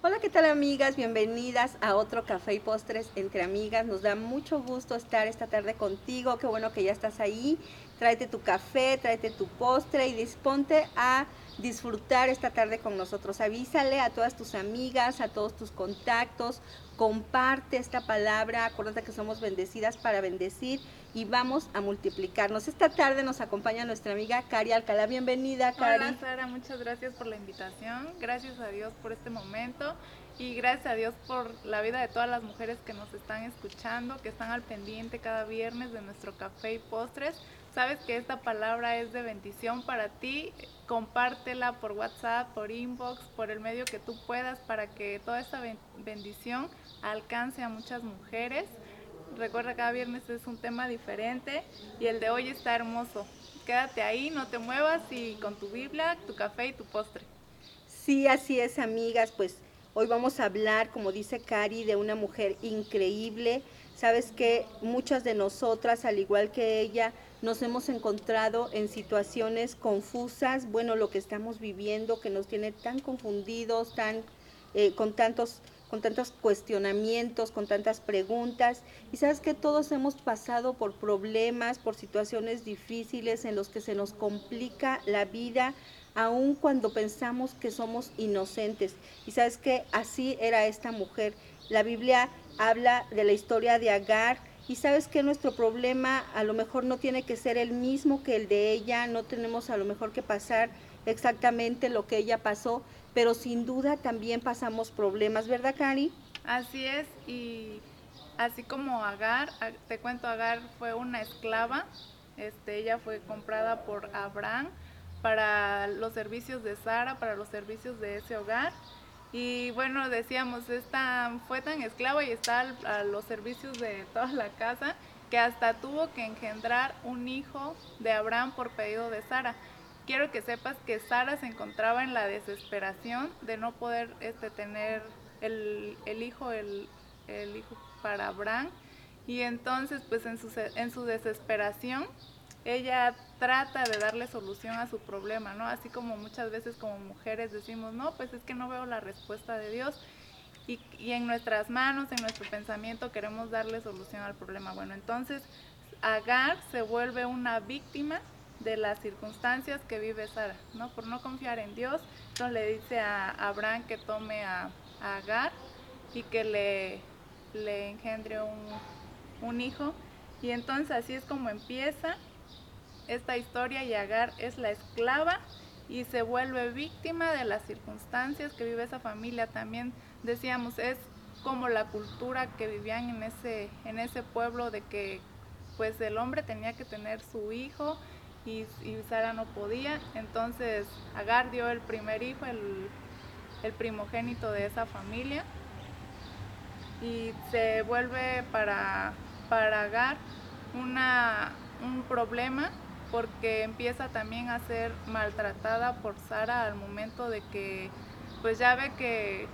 Hola, ¿qué tal amigas? Bienvenidas a otro Café y Postres entre amigas. Nos da mucho gusto estar esta tarde contigo. Qué bueno que ya estás ahí. Tráete tu café, tráete tu postre y disponte a disfrutar esta tarde con nosotros. Avísale a todas tus amigas, a todos tus contactos. Comparte esta palabra. Acuérdate que somos bendecidas para bendecir y vamos a multiplicarnos. Esta tarde nos acompaña nuestra amiga Cari Alcalá. Bienvenida, Cari. Hola, Sara. Muchas gracias por la invitación. Gracias a Dios por este momento y gracias a Dios por la vida de todas las mujeres que nos están escuchando, que están al pendiente cada viernes de nuestro café y postres. Sabes que esta palabra es de bendición para ti. Compártela por WhatsApp, por inbox, por el medio que tú puedas para que toda esta bendición alcance a muchas mujeres. Recuerda, cada viernes es un tema diferente y el de hoy está hermoso. Quédate ahí, no te muevas y con tu Biblia, tu café y tu postre. Sí, así es, amigas. Pues hoy vamos a hablar, como dice Cari, de una mujer increíble. Sabes que muchas de nosotras, al igual que ella, nos hemos encontrado en situaciones confusas. Bueno, lo que estamos viviendo que nos tiene tan confundidos, tan eh, con tantos con tantos cuestionamientos, con tantas preguntas. Y sabes que todos hemos pasado por problemas, por situaciones difíciles en los que se nos complica la vida, aun cuando pensamos que somos inocentes. Y sabes que así era esta mujer. La Biblia habla de la historia de Agar. Y sabes que nuestro problema a lo mejor no tiene que ser el mismo que el de ella, no tenemos a lo mejor que pasar exactamente lo que ella pasó, pero sin duda también pasamos problemas, ¿verdad, Cari? Así es, y así como Agar, te cuento, Agar fue una esclava, este, ella fue comprada por Abraham para los servicios de Sara, para los servicios de ese hogar. Y bueno, decíamos, esta, fue tan esclava y está a los servicios de toda la casa que hasta tuvo que engendrar un hijo de Abraham por pedido de Sara quiero que sepas que Sara se encontraba en la desesperación de no poder este, tener el, hijo, el, hijo para Abraham. Y entonces, pues en su, en su desesperación, ella trata de darle solución a su problema, ¿no? Así como muchas veces como mujeres decimos, no, pues es que no veo la respuesta de Dios. Y, y en nuestras manos, en nuestro pensamiento, queremos darle solución al problema. Bueno, entonces Agar se vuelve una víctima de las circunstancias que vive Sara, ¿no? Por no confiar en Dios, entonces le dice a Abraham que tome a, Agar y que le, le engendre un, un, hijo. Y entonces así es como empieza esta historia y Agar es la esclava y se vuelve víctima de las circunstancias que vive esa familia. También decíamos, es como la cultura que vivían en ese, en ese pueblo de que pues el hombre tenía que tener su hijo y, Sara no podía. Entonces Agar dio el primer hijo, el, primogénito de esa familia. Y se vuelve para, para Agar una, un problema porque empieza también a ser maltratada por Sara al momento de que pues ya ve que,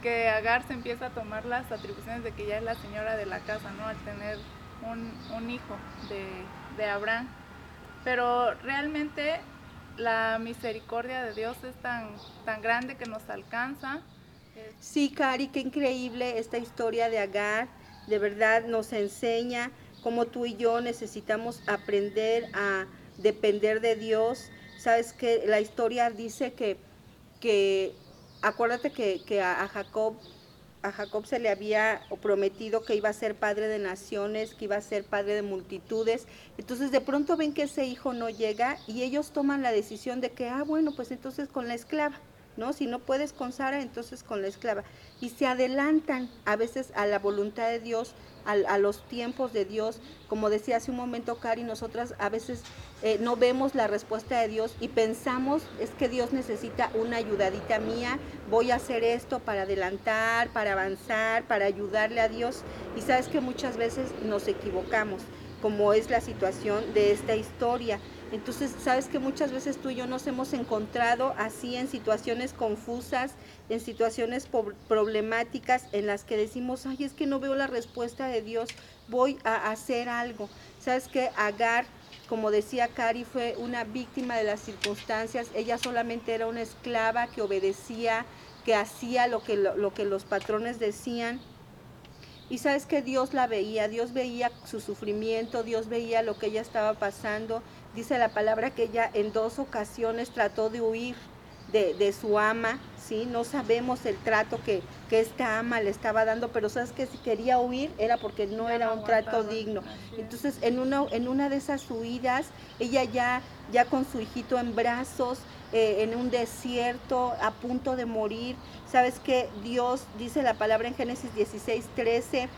que Agar se empieza a tomar las atribuciones de que ya es la señora de la casa, ¿no? Al tener un, hijo de, de Abraham. Pero realmente la misericordia de Dios es tan, tan grande que nos alcanza. Sí, Cari, qué increíble esta historia de Agar. De verdad nos enseña cómo tú y yo necesitamos aprender a depender de Dios. Sabes que la historia dice que, que acuérdate que, que a Jacob a Jacob se le había prometido que iba a ser padre de naciones, que iba a ser padre de multitudes. Entonces de pronto ven que ese hijo no llega y ellos toman la decisión de que, ah, bueno, pues entonces con la esclava. ¿No? Si no puedes con Sara, entonces con la esclava. Y se adelantan a veces a la voluntad de Dios, a, los tiempos de Dios. Como decía hace un momento Cari, nosotras a veces eh, no vemos la respuesta de Dios y pensamos, es que Dios necesita una ayudadita mía, voy a hacer esto para adelantar, para avanzar, para ayudarle a Dios. Y sabes que muchas veces nos equivocamos, como es la situación de esta historia. Entonces, sabes que muchas veces tú y yo nos hemos encontrado así en situaciones confusas, en situaciones problemáticas en las que decimos, ay, es que no veo la respuesta de Dios, voy a hacer algo. Sabes que Agar, como decía Cari, fue una víctima de las circunstancias, ella solamente era una esclava que obedecía, que hacía lo que, lo, que los patrones decían. Y sabes que Dios la veía, Dios veía su sufrimiento, Dios veía lo que ella estaba pasando. Dice la palabra que ella en dos ocasiones trató de huir de, de su ama, ¿sí? No sabemos el trato que, que, esta ama le estaba dando, pero sabes que si quería huir era porque no era un trato digno. Entonces, en una, en una de esas huidas, ella ya, ya con su hijito en brazos, eh, en un desierto, a punto de morir. Sabes que Dios, dice la palabra en Génesis 16, 13,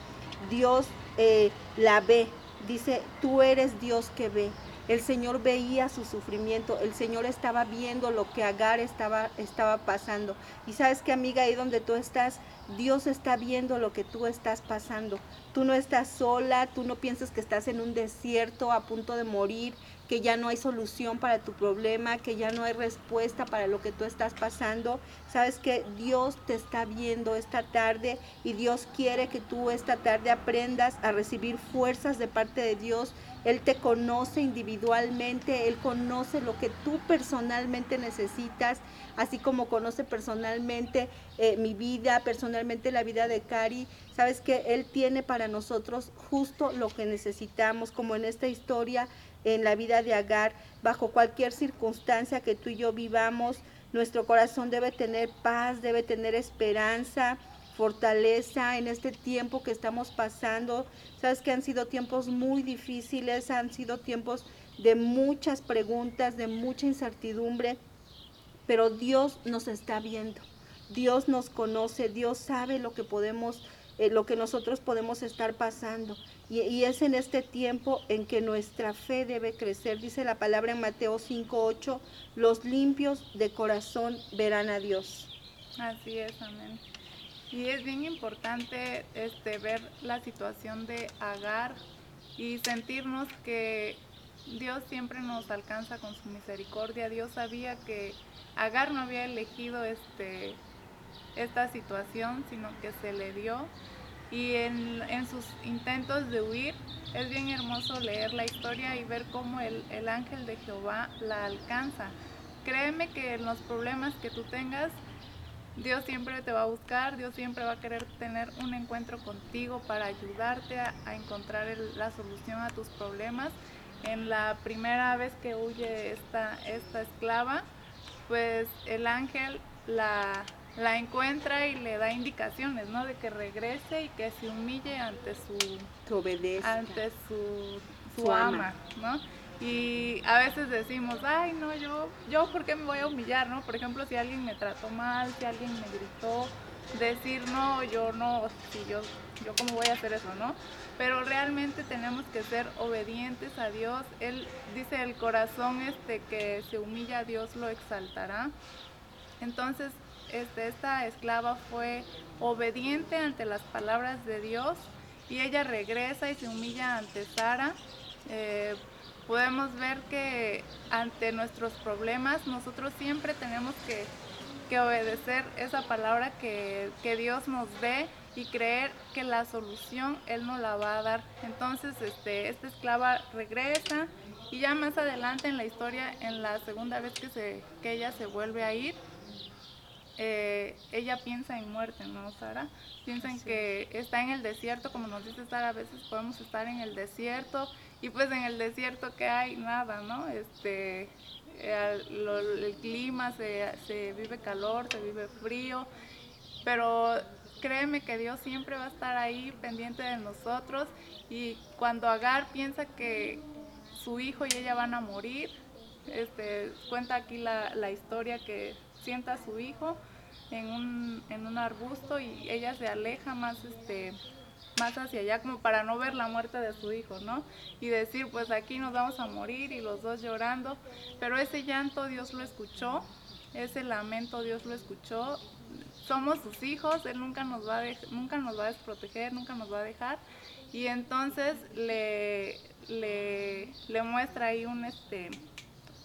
Dios eh, la ve. Dice, tú eres Dios que ve. El Señor veía su sufrimiento, el Señor estaba viendo lo que Agar estaba, estaba pasando. Y sabes que amiga, ahí donde tú estás, Dios está viendo lo que tú estás pasando. Tú no estás sola, tú no piensas que estás en un desierto a punto de morir, que ya no hay solución para tu problema, que ya no hay respuesta para lo que tú estás pasando. Sabes que Dios te está viendo esta tarde y Dios quiere que tú esta tarde aprendas a recibir fuerzas de parte de Dios él te conoce individualmente, Él conoce lo que tú personalmente necesitas, así como conoce personalmente eh, mi vida, personalmente la vida de Cari. Sabes que Él tiene para nosotros justo lo que necesitamos, como en esta historia, en la vida de Agar, bajo cualquier circunstancia que tú y yo vivamos, nuestro corazón debe tener paz, debe tener esperanza fortaleza en este tiempo que estamos pasando. Sabes que han sido tiempos muy difíciles, han sido tiempos de muchas preguntas, de mucha incertidumbre, pero Dios nos está viendo. Dios nos conoce, Dios sabe lo que podemos, eh, lo que nosotros podemos estar pasando. Y, y, es en este tiempo en que nuestra fe debe crecer. Dice la palabra en Mateo 5:8, los limpios de corazón verán a Dios. Así es, amén. Y es bien importante este, ver la situación de Agar y sentirnos que Dios siempre nos alcanza con su misericordia. Dios sabía que Agar no había elegido este, esta situación, sino que se le dio. Y en, sus intentos de huir, es bien hermoso leer la historia y ver cómo el, el ángel de Jehová la alcanza. Créeme que en los problemas que tú tengas, Dios siempre te va a buscar, Dios siempre va a querer tener un encuentro contigo para ayudarte a, encontrar la solución a tus problemas. En la primera vez que huye esta, esta esclava, pues el ángel la, la encuentra y le da indicaciones, ¿no? De que regrese y que se humille ante su, ante su, su, ama, ¿no? Y a veces decimos, ay, no, yo, yo, ¿por qué me voy a humillar, no? Por ejemplo, si alguien me trató mal, si alguien me gritó, decir, no, yo no, si yo, yo cómo voy a hacer eso, ¿no? Pero realmente tenemos que ser obedientes a Dios. Él dice, el corazón este que se humilla a Dios lo exaltará. Entonces, este, esta esclava fue obediente ante las palabras de Dios y ella regresa y se humilla ante Sara. Eh, podemos ver que ante nuestros problemas nosotros siempre tenemos que, obedecer esa palabra que, Dios nos dé y creer que la solución Él nos la va a dar. Entonces este, esta esclava regresa y ya más adelante en la historia, en la segunda vez que, se, que ella se vuelve a ir, eh, ella piensa en muerte, ¿no, Sara? Piensa en que está en el desierto, como nos dice Sara, a veces podemos estar en el desierto y pues en el desierto que hay nada, ¿no? Este, eh, el clima, se, se vive calor, se vive frío, pero créeme que Dios siempre va a estar ahí pendiente de nosotros y cuando Agar piensa que su hijo y ella van a morir, este, cuenta aquí la, la historia que sienta su hijo en un, en un arbusto y ella se aleja más este más hacia allá como para no ver la muerte de su hijo, ¿no? Y decir, pues aquí nos vamos a morir y los dos llorando, pero ese llanto Dios lo escuchó, ese lamento Dios lo escuchó. Somos sus hijos, él nunca nos va a nunca nos va a desproteger, nunca nos va a dejar y entonces le le, le muestra ahí un este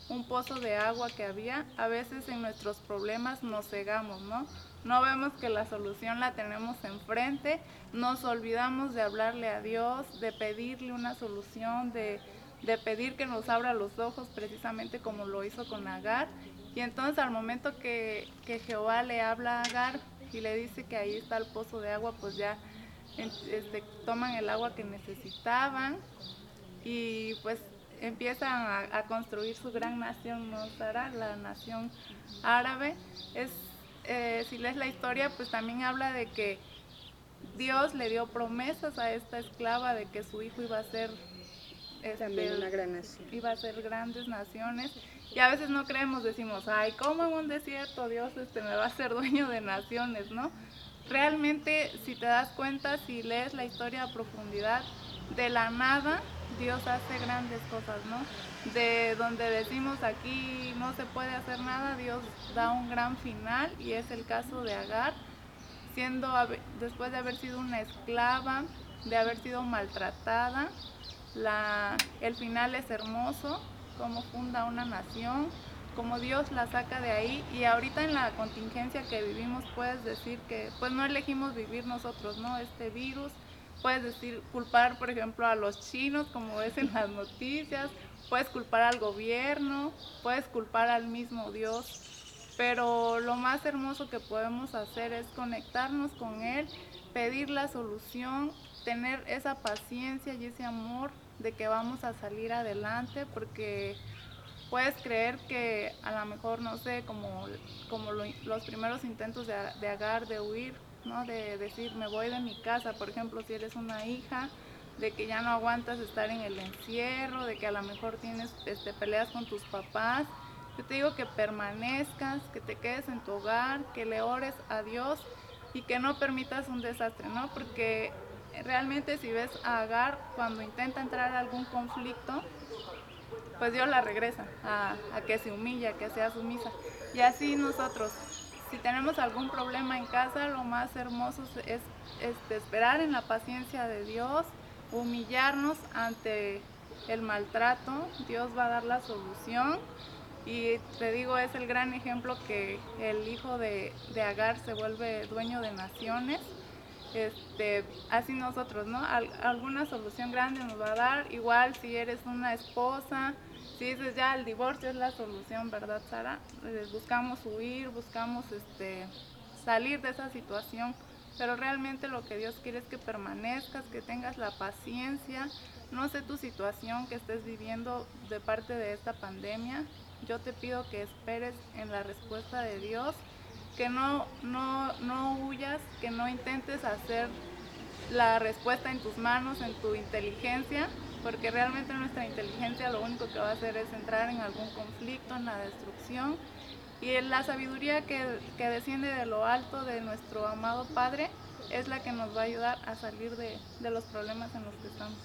un pozo de agua que había, a veces en nuestros problemas nos cegamos, ¿no? No vemos que la solución la tenemos enfrente, nos olvidamos de hablarle a Dios, de pedirle una solución, de, de pedir que nos abra los ojos precisamente como lo hizo con Agar Y entonces al momento que, que Jehová le habla a Agar y le dice que ahí está el pozo de agua, pues ya este, toman el agua que necesitaban y pues empiezan a, construir su gran nación, ¿no? la nación árabe. Es, eh, si lees la historia, pues también habla de que Dios le dio promesas a esta esclava de que su hijo iba a ser también una gran nación. Iba a ser grandes naciones. Y a veces no creemos, decimos, ay, ¿cómo en un desierto Dios este, me va a ser dueño de naciones, no? Realmente, si te das cuenta, si lees la historia a profundidad, de la nada Dios hace grandes cosas, ¿no? De donde decimos aquí no se puede hacer nada, Dios da un gran final y es el caso de Agar, siendo después de haber sido una esclava, de haber sido maltratada, el final es hermoso, como funda una nación, como Dios la saca de ahí y ahorita en la contingencia que vivimos puedes decir que pues no elegimos vivir nosotros, ¿no? Este virus, puedes decir culpar por ejemplo a los chinos como ves en las noticias, puedes culpar al gobierno, puedes culpar al mismo Dios, pero lo más hermoso que podemos hacer es conectarnos con Él, pedir la solución tener esa paciencia y ese amor de que vamos a salir adelante porque puedes creer que a lo mejor, no sé, como, como los primeros intentos de, de agar, de huir, ¿no? de decir me voy de mi casa, por ejemplo, si eres una hija, de que ya no aguantas estar en el encierro, de que a lo mejor tienes este, peleas con tus papás. Yo te digo que permanezcas, que te quedes en tu hogar, que le ores a Dios y que no permitas un desastre, ¿no? Porque realmente si ves a Agar cuando intenta entrar a algún conflicto, pues Dios la regresa a, que se humilla, que sea sumisa. Y así nosotros, si tenemos algún problema en casa, lo más hermoso es este, esperar en la paciencia de Dios, humillarnos ante el maltrato, Dios va a dar la solución. Y te digo, es el gran ejemplo que el hijo de, de Agar se vuelve dueño de naciones este, así nosotros, ¿no? alguna solución grande nos va a dar, igual si eres una esposa, si dices ya el divorcio es la solución, ¿verdad, Sara? Eh, buscamos huir, buscamos este, salir de esa situación, pero realmente lo que Dios quiere es que permanezcas, que tengas la paciencia, no sé tu situación que estés viviendo de parte de esta pandemia, yo te pido que esperes en la respuesta de Dios que no, no, no huyas, que no intentes hacer la respuesta en tus manos, en tu inteligencia, porque realmente nuestra inteligencia lo único que va a hacer es entrar en algún conflicto, en la destrucción. Y la sabiduría que, que desciende de lo alto de nuestro amado Padre es la que nos va a ayudar a salir de, de los problemas en los que estamos.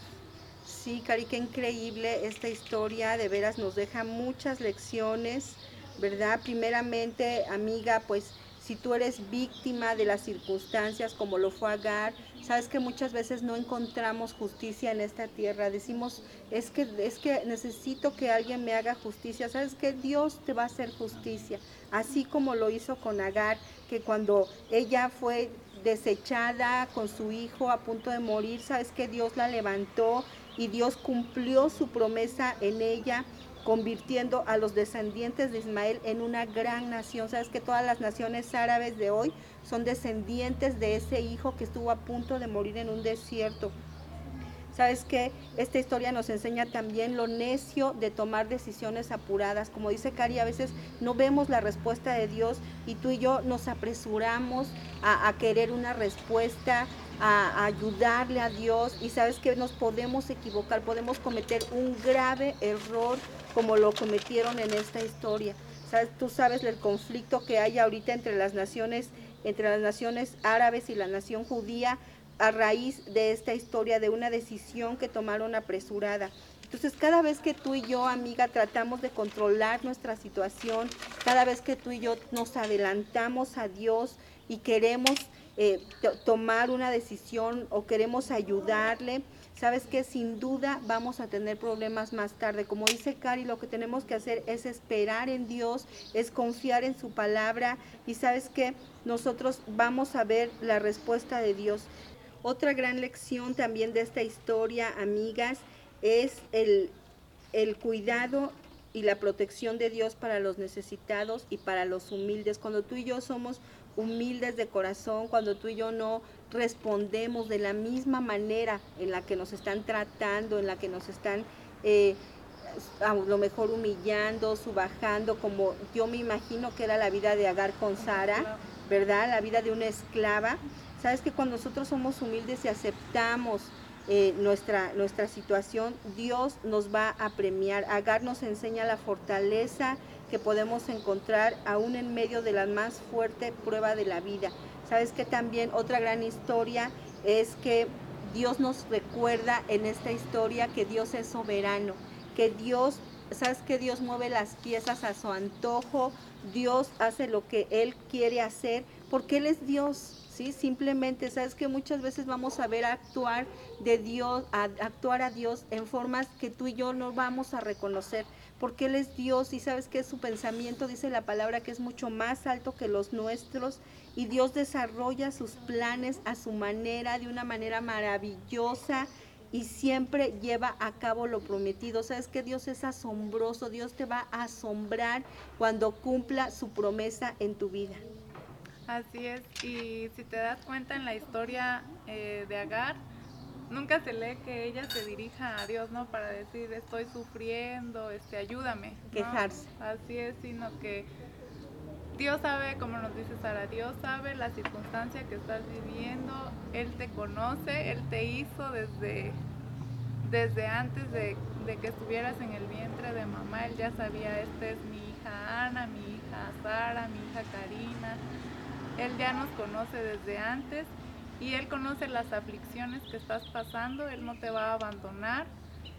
Sí, Cari, qué increíble esta historia, de veras nos deja muchas lecciones, ¿verdad? Primeramente, amiga, pues si tú eres víctima de las circunstancias como lo fue Agar, sabes que muchas veces no encontramos justicia en esta tierra. Decimos, es que, es que necesito que alguien me haga justicia. Sabes que Dios te va a hacer justicia. Así como lo hizo con Agar, que cuando ella fue desechada con su hijo a punto de morir, sabes que Dios la levantó y Dios cumplió su promesa en ella convirtiendo a los descendientes de Ismael en una gran nación. Sabes que todas las naciones árabes de hoy son descendientes de ese hijo que estuvo a punto de morir en un desierto. Sabes que esta historia nos enseña también lo necio de tomar decisiones apuradas. Como dice Cari, a veces no vemos la respuesta de Dios y tú y yo nos apresuramos a, querer una respuesta, a, ayudarle a Dios y sabes que nos podemos equivocar, podemos cometer un grave error como lo cometieron en esta historia. Tú sabes el conflicto que hay ahorita entre las naciones, entre las naciones árabes y la nación judía a raíz de esta historia, de una decisión que tomaron apresurada. Entonces, cada vez que tú y yo, amiga, tratamos de controlar nuestra situación, cada vez que tú y yo nos adelantamos a Dios y queremos eh, tomar una decisión o queremos ayudarle, sabes que sin duda vamos a tener problemas más tarde. Como dice Cari, lo que tenemos que hacer es esperar en Dios, es confiar en su palabra y sabes que nosotros vamos a ver la respuesta de Dios. Otra gran lección también de esta historia, amigas, es el, el cuidado y la protección de Dios para los necesitados y para los humildes. Cuando tú y yo somos humildes de corazón, cuando tú y yo no respondemos de la misma manera en la que nos están tratando, en la que nos están eh, a lo mejor humillando, subajando, como yo me imagino que era la vida de Agar con Sara, ¿verdad? La vida de una esclava. Sabes que cuando nosotros somos humildes y aceptamos eh, nuestra, nuestra situación, Dios nos va a premiar. Agar nos enseña la fortaleza que podemos encontrar aún en medio de la más fuerte prueba de la vida. Sabes que también otra gran historia es que Dios nos recuerda en esta historia que Dios es soberano, que Dios, sabes que Dios mueve las piezas a su antojo, Dios hace lo que Él quiere hacer, porque Él es Dios. ¿sí? Simplemente, sabes que muchas veces vamos a ver actuar de Dios, a actuar a Dios en formas que tú y yo no vamos a reconocer, porque Él es Dios y sabes que su pensamiento, dice la palabra, que es mucho más alto que los nuestros y Dios desarrolla sus planes a su manera, de una manera maravillosa y siempre lleva a cabo lo prometido. Sabes que Dios es asombroso, Dios te va a asombrar cuando cumpla su promesa en tu vida. Así es, y si te das cuenta en la historia eh, de Agar, nunca se lee que ella se dirija a Dios, ¿no? Para decir, estoy sufriendo, este, ayúdame. Quejarse. Así es, sino que Dios sabe, como nos dice Sara, Dios sabe la circunstancia que estás viviendo, Él te conoce, Él te hizo desde, desde antes de, de que estuvieras en el vientre de mamá, Él ya sabía, esta es mi hija Ana, mi hija Sara, mi hija Karina él ya nos conoce desde antes y Él conoce las aflicciones que estás pasando, Él no te va a abandonar.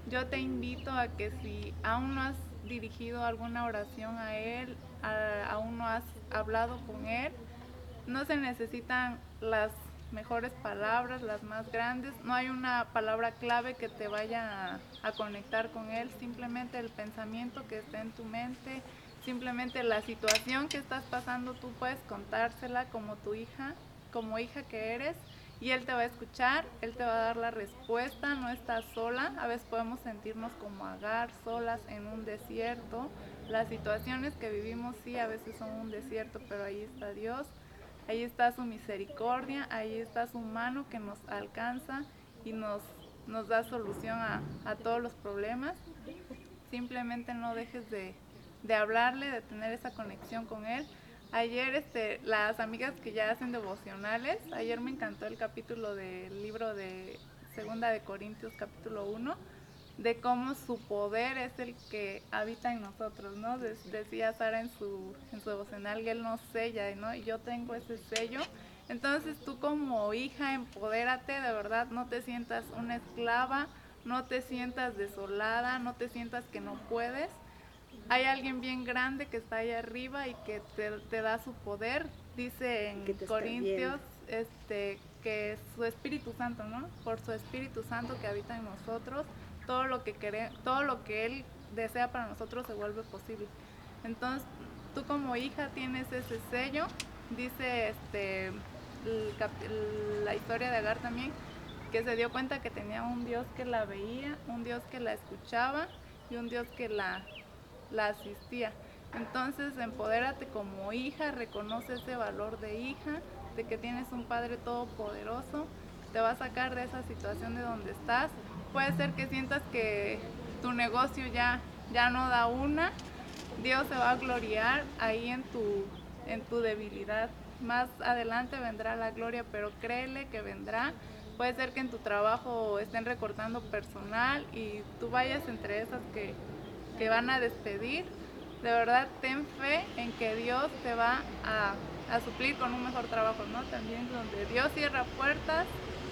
Yo te invito a que si aún no has dirigido alguna oración a Él, aún no has hablado con Él, no se necesitan las mejores palabras, las más grandes, no hay una palabra clave que te vaya a, a conectar con Él, simplemente el pensamiento que esté en tu mente, Simplemente la situación que estás pasando tú puedes contársela como tu hija, como hija que eres, y él te va a escuchar, él te va a dar la respuesta, no estás sola, a veces podemos sentirnos como agar, solas en un desierto. Las situaciones que vivimos sí a veces son un desierto, pero ahí está Dios, ahí está su misericordia, ahí está su mano que nos alcanza y nos, nos da solución a, a todos los problemas. Simplemente no dejes de, de hablarle, de tener esa conexión con él. Ayer, este, las amigas que ya hacen devocionales, ayer me encantó el capítulo del libro de Segunda de Corintios, capítulo 1, de cómo su poder es el que habita en nosotros, ¿no? decía Sara en su, en su devocional que él nos sella, ¿no? Y yo tengo ese sello. Entonces tú como hija, empodérate, de verdad, no te sientas una esclava, no te sientas desolada, no te sientas que no puedes hay alguien bien grande que está ahí arriba y que te, da su poder. Dice en Corintios este, que su Espíritu Santo, ¿no? Por su Espíritu Santo que habita en nosotros, todo lo que todo lo que Él desea para nosotros se vuelve posible. Entonces, tú como hija tienes ese sello. Dice este, la historia de Agar también, que se dio cuenta que tenía un Dios que la veía, un Dios que la escuchaba y un Dios que la la asistía. Entonces, empodérate como hija, reconoce ese valor de hija, de que tienes un Padre todopoderoso, te va a sacar de esa situación de donde estás. Puede ser que sientas que tu negocio ya, ya no da una, Dios se va a gloriar ahí en tu, en tu debilidad. Más adelante vendrá la gloria, pero créele que vendrá. Puede ser que en tu trabajo estén recortando personal y tú vayas entre esas que que van a despedir, de verdad ten fe en que Dios te va a, suplir con un mejor trabajo, ¿no? También donde Dios cierra puertas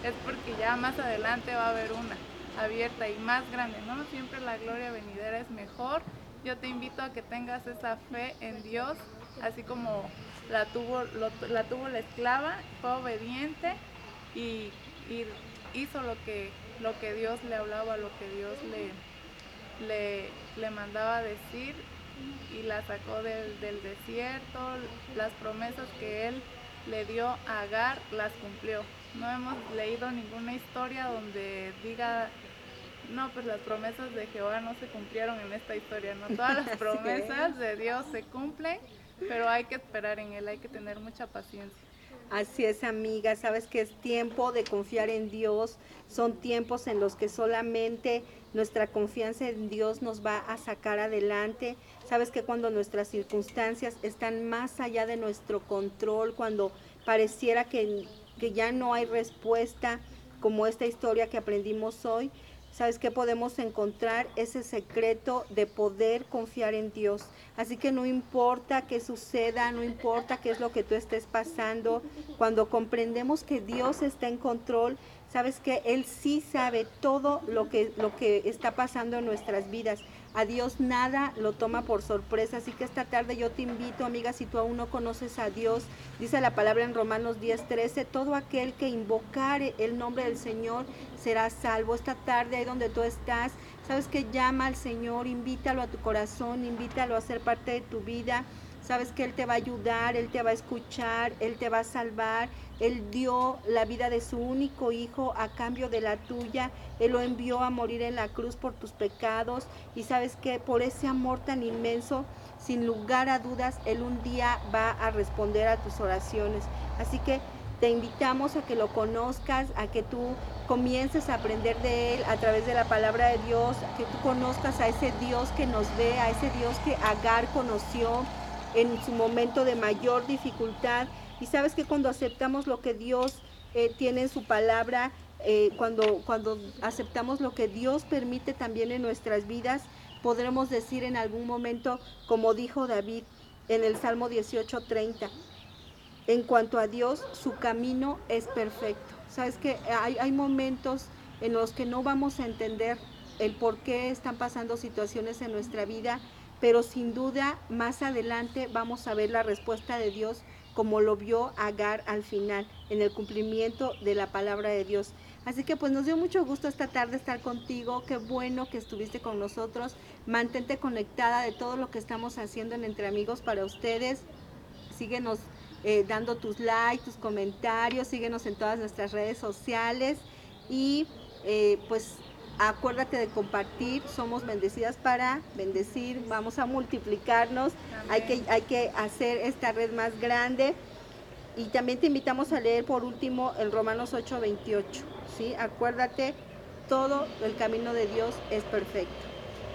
es porque ya más adelante va a haber una abierta y más grande, ¿no? Siempre la gloria venidera es mejor. Yo te invito a que tengas esa fe en Dios, así como la tuvo, la, tuvo la esclava, fue obediente y, y, hizo lo que, lo que Dios le hablaba, lo que Dios le, le, le mandaba decir y la sacó del, del, desierto, las promesas que él le dio a Agar las cumplió. No hemos leído ninguna historia donde diga No, pues las promesas de Jehová no se cumplieron en esta historia, ¿no? Todas las promesas de Dios se cumplen, pero hay que esperar en Él, hay que tener mucha paciencia. Así es, amiga, sabes que es tiempo de confiar en Dios, son tiempos en los que solamente nuestra confianza en Dios nos va a sacar adelante. Sabes que cuando nuestras circunstancias están más allá de nuestro control, cuando pareciera que, que ya no hay respuesta, como esta historia que aprendimos hoy, ¿Sabes qué podemos encontrar? Ese secreto de poder confiar en Dios. Así que no importa qué suceda, no importa qué es lo que tú estés pasando, cuando comprendemos que Dios está en control, sabes que Él sí sabe todo lo que, lo que está pasando en nuestras vidas. A Dios nada lo toma por sorpresa. Así que esta tarde yo te invito, amiga, si tú aún no conoces a Dios, dice la palabra en Romanos 10:13, todo aquel que invocare el nombre del Señor será salvo. Esta tarde ahí donde tú estás, sabes que llama al Señor, invítalo a tu corazón, invítalo a ser parte de tu vida. Sabes que Él te va a ayudar, Él te va a escuchar, Él te va a salvar. Él dio la vida de su único hijo a cambio de la tuya. Él lo envió a morir en la cruz por tus pecados. Y sabes que por ese amor tan inmenso, sin lugar a dudas, Él un día va a responder a tus oraciones. Así que te invitamos a que lo conozcas, a que tú comiences a aprender de Él a través de la palabra de Dios, que tú conozcas a ese Dios que nos ve, a ese Dios que Agar conoció en su momento de mayor dificultad. Y sabes que cuando aceptamos lo que Dios eh, tiene en su palabra, eh, cuando, cuando aceptamos lo que Dios permite también en nuestras vidas, podremos decir en algún momento, como dijo David en el Salmo 18:30, en cuanto a Dios, su camino es perfecto. Sabes que hay, hay momentos en los que no vamos a entender el por qué están pasando situaciones en nuestra vida pero sin duda más adelante vamos a ver la respuesta de Dios como lo vio Agar al final, en el cumplimiento de la palabra de Dios. Así que pues nos dio mucho gusto esta tarde estar contigo, qué bueno que estuviste con nosotros, mantente conectada de todo lo que estamos haciendo en Entre Amigos para ustedes, síguenos eh, dando tus likes, tus comentarios, síguenos en todas nuestras redes sociales. Y eh, pues Acuérdate de compartir, somos bendecidas para bendecir, vamos a multiplicarnos, hay que, hay que hacer esta red más grande. Y también te invitamos a leer por último el Romanos 8:28, ¿sí? Acuérdate, todo el camino de Dios es perfecto.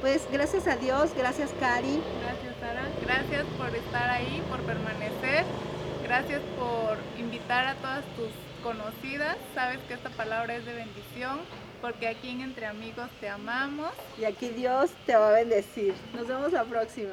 Pues gracias a Dios, gracias Cari. Gracias Sara, gracias por estar ahí, por permanecer, gracias por invitar a todas tus conocidas, sabes que esta palabra es de bendición porque aquí en Entre Amigos te amamos. Y aquí Dios te va a bendecir. Nos vemos la próxima.